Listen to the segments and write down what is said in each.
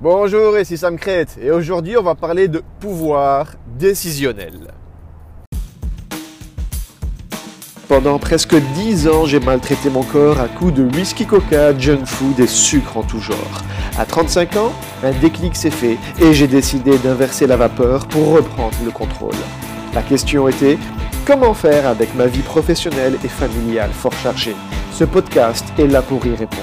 Bonjour, ici Sam Crête et aujourd'hui on va parler de pouvoir décisionnel. Pendant presque 10 ans, j'ai maltraité mon corps à coups de whisky coca, junk food et sucre en tout genre. À 35 ans, un déclic s'est fait et j'ai décidé d'inverser la vapeur pour reprendre le contrôle. La question était comment faire avec ma vie professionnelle et familiale fort chargée? Ce podcast est là pour y répondre.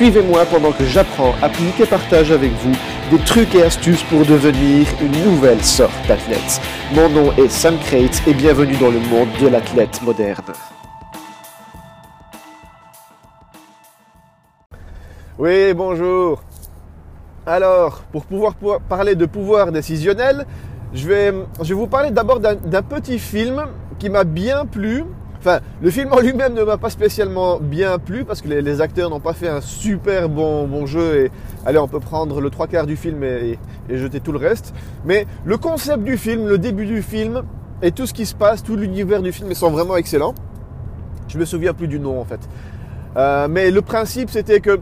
Suivez-moi pendant que j'apprends, applique et partage avec vous des trucs et astuces pour devenir une nouvelle sorte d'athlète. Mon nom est Sam Crate et bienvenue dans le monde de l'athlète moderne. Oui, bonjour. Alors, pour pouvoir parler de pouvoir décisionnel, je je vais vous parler d'abord d'un petit film qui m'a bien plu Enfin, le film en lui-même ne m'a pas spécialement bien plu parce que les, acteurs n'ont pas fait un super bon, jeu et allez, on peut prendre le trois quarts du film et, jeter tout le reste. Mais le concept du film, le début du film et tout ce qui se passe, tout l'univers du film sont vraiment excellents. Je me souviens plus du nom en fait. Euh, mais le principe c'était que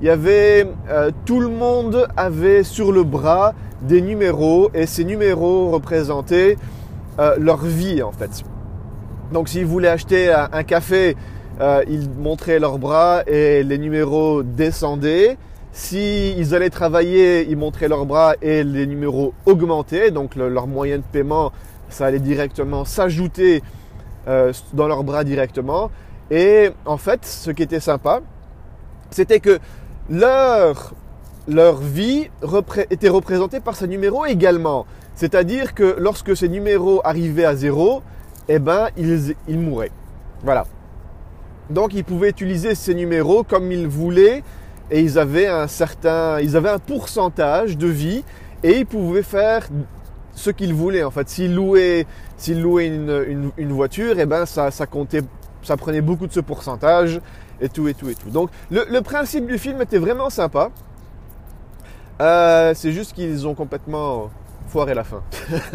il y avait euh, tout le monde avait sur le bras des numéros et ces numéros représentaient euh, leur vie en fait. Donc s'ils voulaient acheter un, café, euh, ils montraient leurs bras et les numéros descendaient. S'ils allaient travailler, ils montraient leurs bras et les numéros augmentaient. Donc leur moyen de paiement, ça allait directement s'ajouter euh, dans leurs bras directement. Et en fait, ce qui était sympa, c'était que leur, leur vie était représentée par ces numéros également. C'est-à-dire que lorsque ces numéros arrivaient à zéro, eh ben, ils, ils mouraient. Voilà. Donc, ils pouvaient utiliser ces numéros comme ils voulaient et ils avaient un certain, ils avaient un pourcentage de vie et ils pouvaient faire ce qu'ils voulaient. En fait, s'ils louaient, s'ils louaient une, une, voiture, eh ben, ça, ça comptait, ça prenait beaucoup de ce pourcentage et tout et tout et tout. Donc, le, le principe du film était vraiment sympa. Euh, c'est juste qu'ils ont complètement foiré la fin.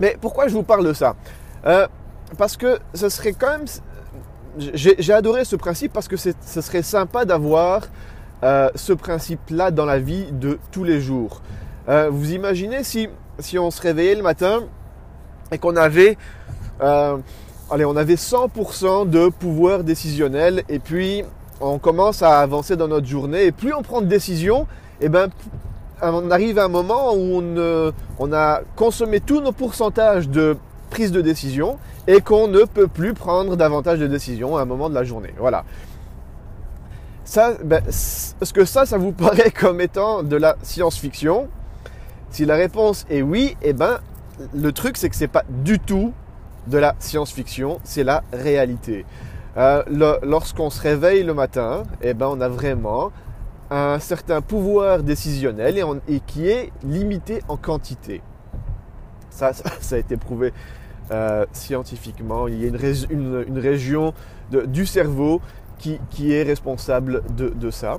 Mais pourquoi je vous parle de ça euh, Parce que ce serait quand même... J'ai adoré ce principe parce que ce serait sympa d'avoir euh, ce principe-là dans la vie de tous les jours. Euh, vous imaginez si, si on se réveillait le matin et qu'on avait, allez, on avait 100% de pouvoir décisionnel et puis on commence à avancer dans notre journée et plus on prend de décisions, et eh ben on arrive à un moment où on, a consommé tous nos pourcentages de prise de décision et qu'on ne peut plus prendre davantage de décisions à un moment de la journée. Voilà. Ben, est-ce que ça, ça vous paraît comme étant de la science-fiction? Si la réponse est oui, eh ben, le truc c'est que c'est pas du tout de la science-fiction, c'est la réalité. Euh, lorsqu'on se réveille le matin, eh ben, on a vraiment un certain pouvoir décisionnel et, qui est limité en quantité. Ça, ça, a été prouvé euh, scientifiquement. Il y a une, région du cerveau qui, qui est responsable de, ça.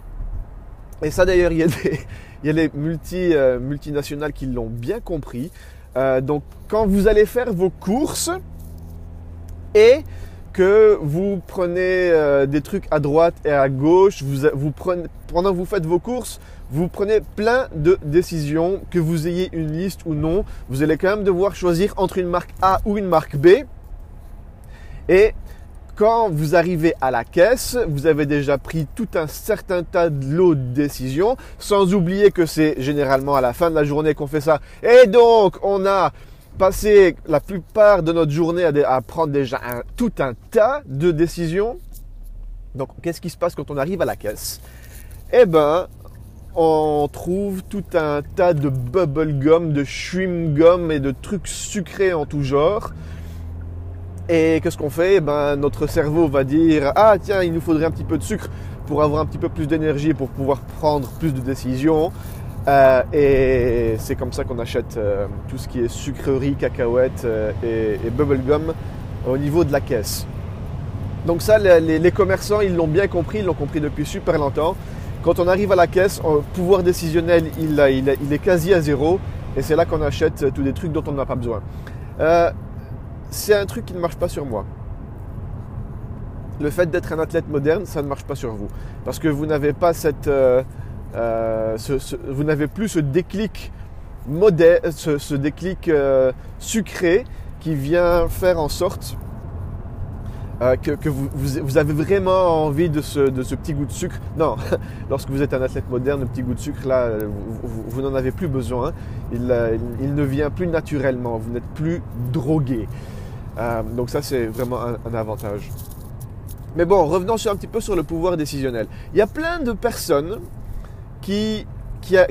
Et ça d'ailleurs, il y a il y a les multi, euh, multinationales qui l'ont bien compris. Euh, donc quand vous allez faire vos courses et que vous prenez euh, des trucs à droite et à gauche, vous, vous prenez, pendant que vous faites vos courses, vous prenez plein de décisions, que vous ayez une liste ou non, vous allez quand même devoir choisir entre une marque A ou une marque B. Et quand vous arrivez à la caisse, vous avez déjà pris tout un certain tas de lots de décisions, sans oublier que c'est généralement à la fin de la journée qu'on fait ça. Et donc, on a passer la plupart de notre journée à, prendre déjà tout un tas de décisions. Donc, qu'est-ce qui se passe quand on arrive à la caisse? Eh ben, on trouve tout un tas de bubble gum, de chewing gum et de trucs sucrés en tout genre. Et qu'est-ce qu'on fait? Eh ben, Notre cerveau va dire Ah, tiens, il nous faudrait un petit peu de sucre pour avoir un petit peu plus d'énergie pour pouvoir prendre plus de décisions. Euh, et c'est comme ça qu'on achète euh, tout ce qui est sucrerie, cacahuètes euh, et, et, bubblegum au niveau de la caisse. Donc ça, les, commerçants, ils l'ont bien compris, ils l'ont compris depuis super longtemps. Quand on arrive à la caisse, le pouvoir décisionnel, il, est quasi à zéro. Et c'est là qu'on achète tous des trucs dont on n'a pas besoin. c'est un truc qui ne marche pas sur moi. Le fait d'être un athlète moderne, ça ne marche pas sur vous. Parce que vous n'avez pas cette vous n'avez plus ce déclic modèle, ce, déclic euh, sucré qui vient faire en sorte euh, que, vous, avez vraiment envie de ce, petit goût de sucre. Non, lorsque vous êtes un athlète moderne, le petit goût de sucre, là, vous, n'en avez plus besoin. Il, ne vient plus naturellement. Vous n'êtes plus drogué. donc ça, c'est vraiment un avantage. Mais bon, revenons un petit peu sur le pouvoir décisionnel. Il y a plein de personnes qui,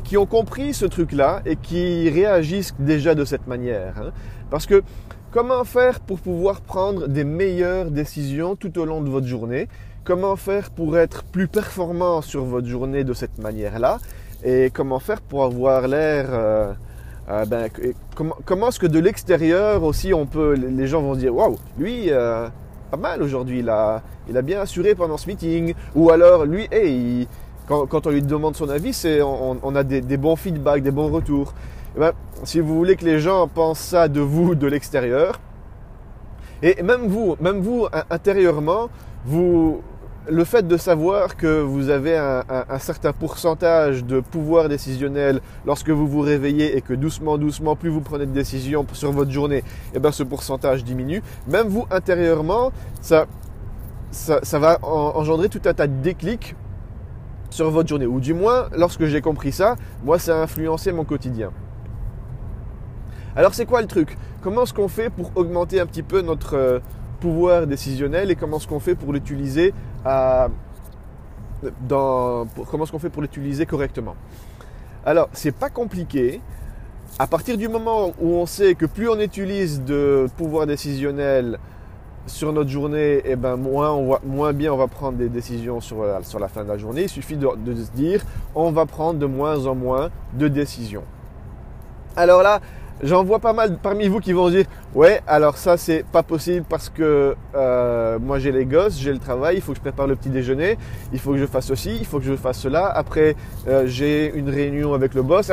qui, ont compris ce truc-là et qui réagissent déjà de cette manière. Hein. Parce que comment faire pour pouvoir prendre des meilleures décisions tout au long de votre journée? Comment faire pour être plus performant sur votre journée de cette manière-là? Et comment faire pour avoir l'air... Euh, euh, ben, comment, comment est-ce que de l'extérieur aussi on peut les gens vont dire waouh lui euh, pas mal aujourd'hui. Il a, il a bien assuré pendant ce meeting. Ou alors, lui, hey, quand, on lui demande son avis, c'est, on, a des, bons feedbacks, des bons retours. Eh ben, si vous voulez que les gens pensent ça de vous de l'extérieur, et même vous, même vous intérieurement, vous, le fait de savoir que vous avez un, certain pourcentage de pouvoir décisionnel lorsque vous vous réveillez et que doucement, doucement, plus vous prenez de décisions sur votre journée, et eh bien ce pourcentage diminue. Même vous, intérieurement, ça, ça, va engendrer tout un tas de déclics sur votre journée. Ou du moins, lorsque j'ai compris ça, moi, ça a influencé mon quotidien. Alors c'est quoi le truc? Comment est-ce qu'on fait pour augmenter un petit peu notre euh, pouvoir décisionnel et comment est-ce qu'on fait pour l'utiliser dans, comment est-ce qu'on fait pour l'utiliser correctement? Alors, c'est pas compliqué. À partir du moment où on sait que plus on utilise de pouvoir décisionnel sur notre journée, eh ben moins, on moins bien on va prendre des décisions sur la, sur la fin de la journée. Il suffit de, se dire, on va prendre de moins en moins de décisions. Alors là, J'en vois pas mal parmi vous qui vont dire ouais alors ça c'est pas possible parce que euh, moi j'ai les gosses, j'ai le travail, il faut que je prépare le petit déjeuner, il faut que je fasse ceci, il faut que je fasse cela. Après euh, j'ai une réunion avec le boss,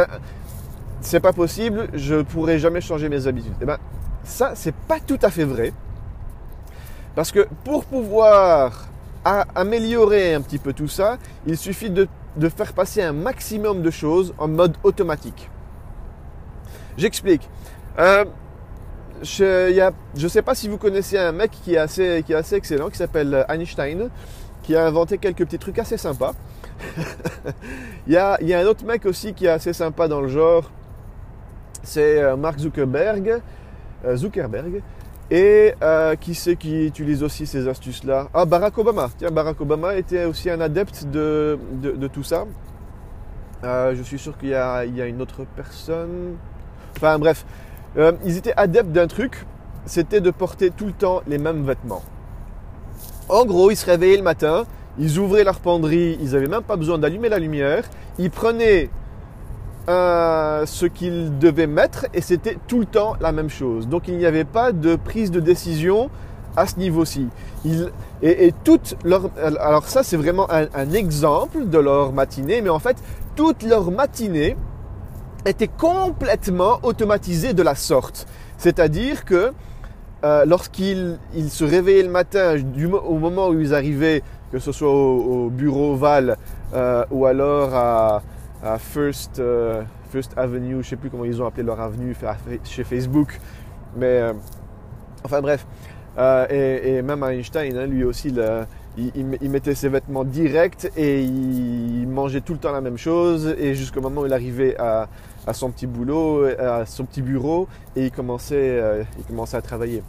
c'est pas possible, je pourrai jamais changer mes habitudes. Eh ben ça c'est pas tout à fait vrai parce que pour pouvoir améliorer un petit peu tout ça, il suffit de faire passer un maximum de choses en mode automatique. J'explique. Euh, je ne sais pas si vous connaissez un mec qui est assez, qui est assez excellent, qui s'appelle Einstein, qui a inventé quelques petits trucs assez sympas. il, y a, un autre mec aussi qui est assez sympa dans le genre, c'est euh, Mark Zuckerberg. Euh, Zuckerberg. Et qui c'est qui utilise aussi ces astuces-là? Ah, Barack Obama. Tiens, Barack Obama était aussi un adepte de, de, tout ça. je suis sûr qu'il y, y a une autre personne. Enfin bref, euh, ils étaient adeptes d'un truc, c'était de porter tout le temps les mêmes vêtements. En gros, ils se réveillaient le matin, ils ouvraient leur penderie, ils n'avaient même pas besoin d'allumer la lumière, ils prenaient euh, ce qu'ils devaient mettre et c'était tout le temps la même chose. Donc il n'y avait pas de prise de décision à ce niveau-ci. Et, toute leur, alors ça c'est vraiment un, exemple de leur matinée, mais en fait toute leur matinée était complètement automatisé de la sorte. C'est-à-dire que euh, lorsqu'ils se réveillaient le matin, au moment où ils arrivaient, que ce soit au, bureau Val euh, ou alors à, First, euh, First Avenue, je ne sais plus comment ils ont appelé leur avenue chez Facebook, mais enfin bref, et, même Einstein, hein, lui aussi, il, mettait ses vêtements directs et il mangeait tout le temps la même chose. Et jusqu'au moment où il arrivait à, à son petit boulot, à son petit bureau et il commençait, euh, il commençait à travailler.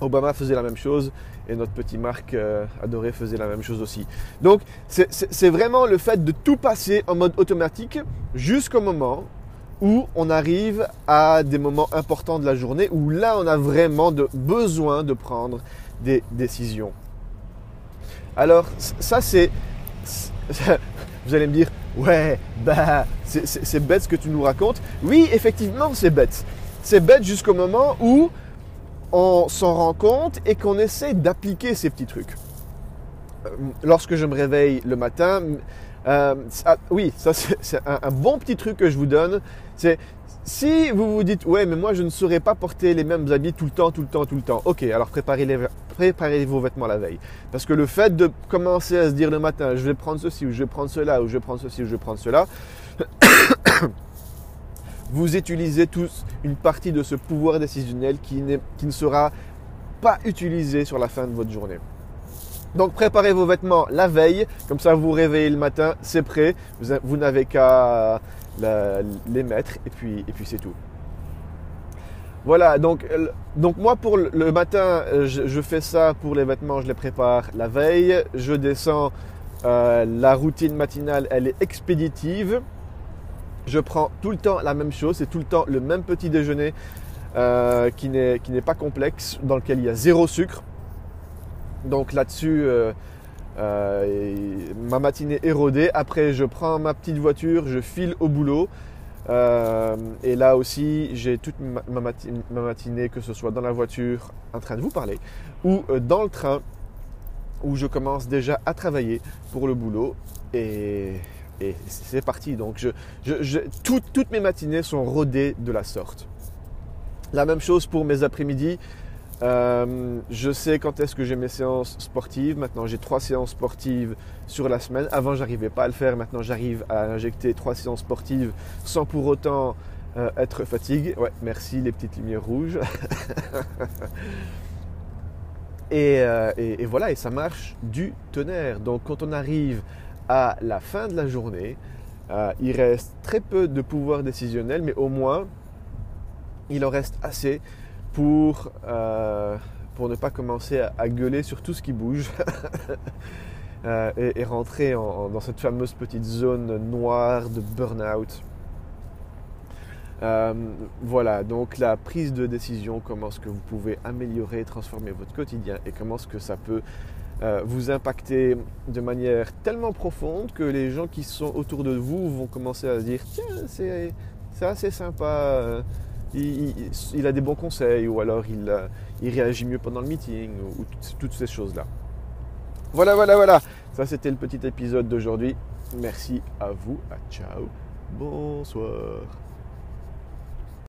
Obama faisait la même chose et notre petit Marc euh, adoré faisait la même chose aussi. Donc c'est vraiment le fait de tout passer en mode automatique jusqu'au moment où on arrive à des moments importants de la journée où là on a vraiment besoin de prendre des décisions. Alors ça c'est... Vous allez me dire, ouais, bah, c'est bête ce que tu nous racontes. Oui, effectivement, c'est bête. C'est bête jusqu'au moment où on s'en rend compte et qu'on essaie d'appliquer ces petits trucs. Euh, lorsque je me réveille le matin, euh, oui, ça c'est un, bon petit truc que je vous donne. C'est Si vous vous dites, ouais, mais moi je ne saurais pas porter les mêmes habits tout le temps, tout le temps, tout le temps. Ok, alors préparez, les, vos vêtements la veille. Parce que le fait de commencer à se dire le matin, je vais prendre ceci, ou je vais prendre cela, ou je vais prendre ceci, ou je vais prendre cela, vous utilisez tous une partie de ce pouvoir décisionnel qui, ne sera pas utilisé sur la fin de votre journée. Donc préparez vos vêtements la veille, comme ça vous vous réveillez le matin, c'est prêt, vous, n'avez qu'à les mettre et puis, c'est tout. Voilà, donc, donc moi pour le matin, je, fais ça pour les vêtements, je les prépare la veille, je descends, euh, la routine matinale, elle est expéditive. Je prends tout le temps la même chose, c'est tout le temps le même petit déjeuner euh, qui n'est pas complexe, dans lequel il y a zéro sucre. Donc là-dessus, euh, euh, ma matinée est rodée. Après, je prends ma petite voiture, je file au boulot. Euh, et là aussi, j'ai toute ma, matinée, que ce soit dans la voiture en train de vous parler ou dans le train où je commence déjà à travailler pour le boulot. Et, c'est parti. Donc, toutes mes matinées sont rodées de la sorte. La même chose pour mes après-midi. Euh, je sais quand est-ce que j'ai mes séances sportives. Maintenant, j'ai trois séances sportives sur la semaine. Avant, j'arrivais pas à le faire. Maintenant, j'arrive à injecter trois séances sportives sans pour autant euh, être fatigué. Ouais, merci les petites lumières rouges. Euh, et, voilà, et ça marche du tonnerre. Donc, quand on arrive à la fin de la journée, il reste très peu de pouvoir décisionnel, mais au moins, il en reste assez pour, euh, pour ne pas commencer à, gueuler sur tout ce qui bouge euh, et, rentrer dans cette fameuse petite zone noire de burn-out. Euh, voilà, donc la prise de décision, comment est-ce que vous pouvez améliorer, transformer votre quotidien et comment est-ce que ça peut vous impacter de manière tellement profonde que les gens qui sont autour de vous vont commencer à se dire tiens, c'est assez sympa il, a des bons conseils ou alors il, euh, réagit mieux pendant le meeting ou, toutes ces choses-là. Voilà, voilà, voilà. Ça, c'était le petit épisode d'aujourd'hui. Merci à vous. À ciao. Bonsoir.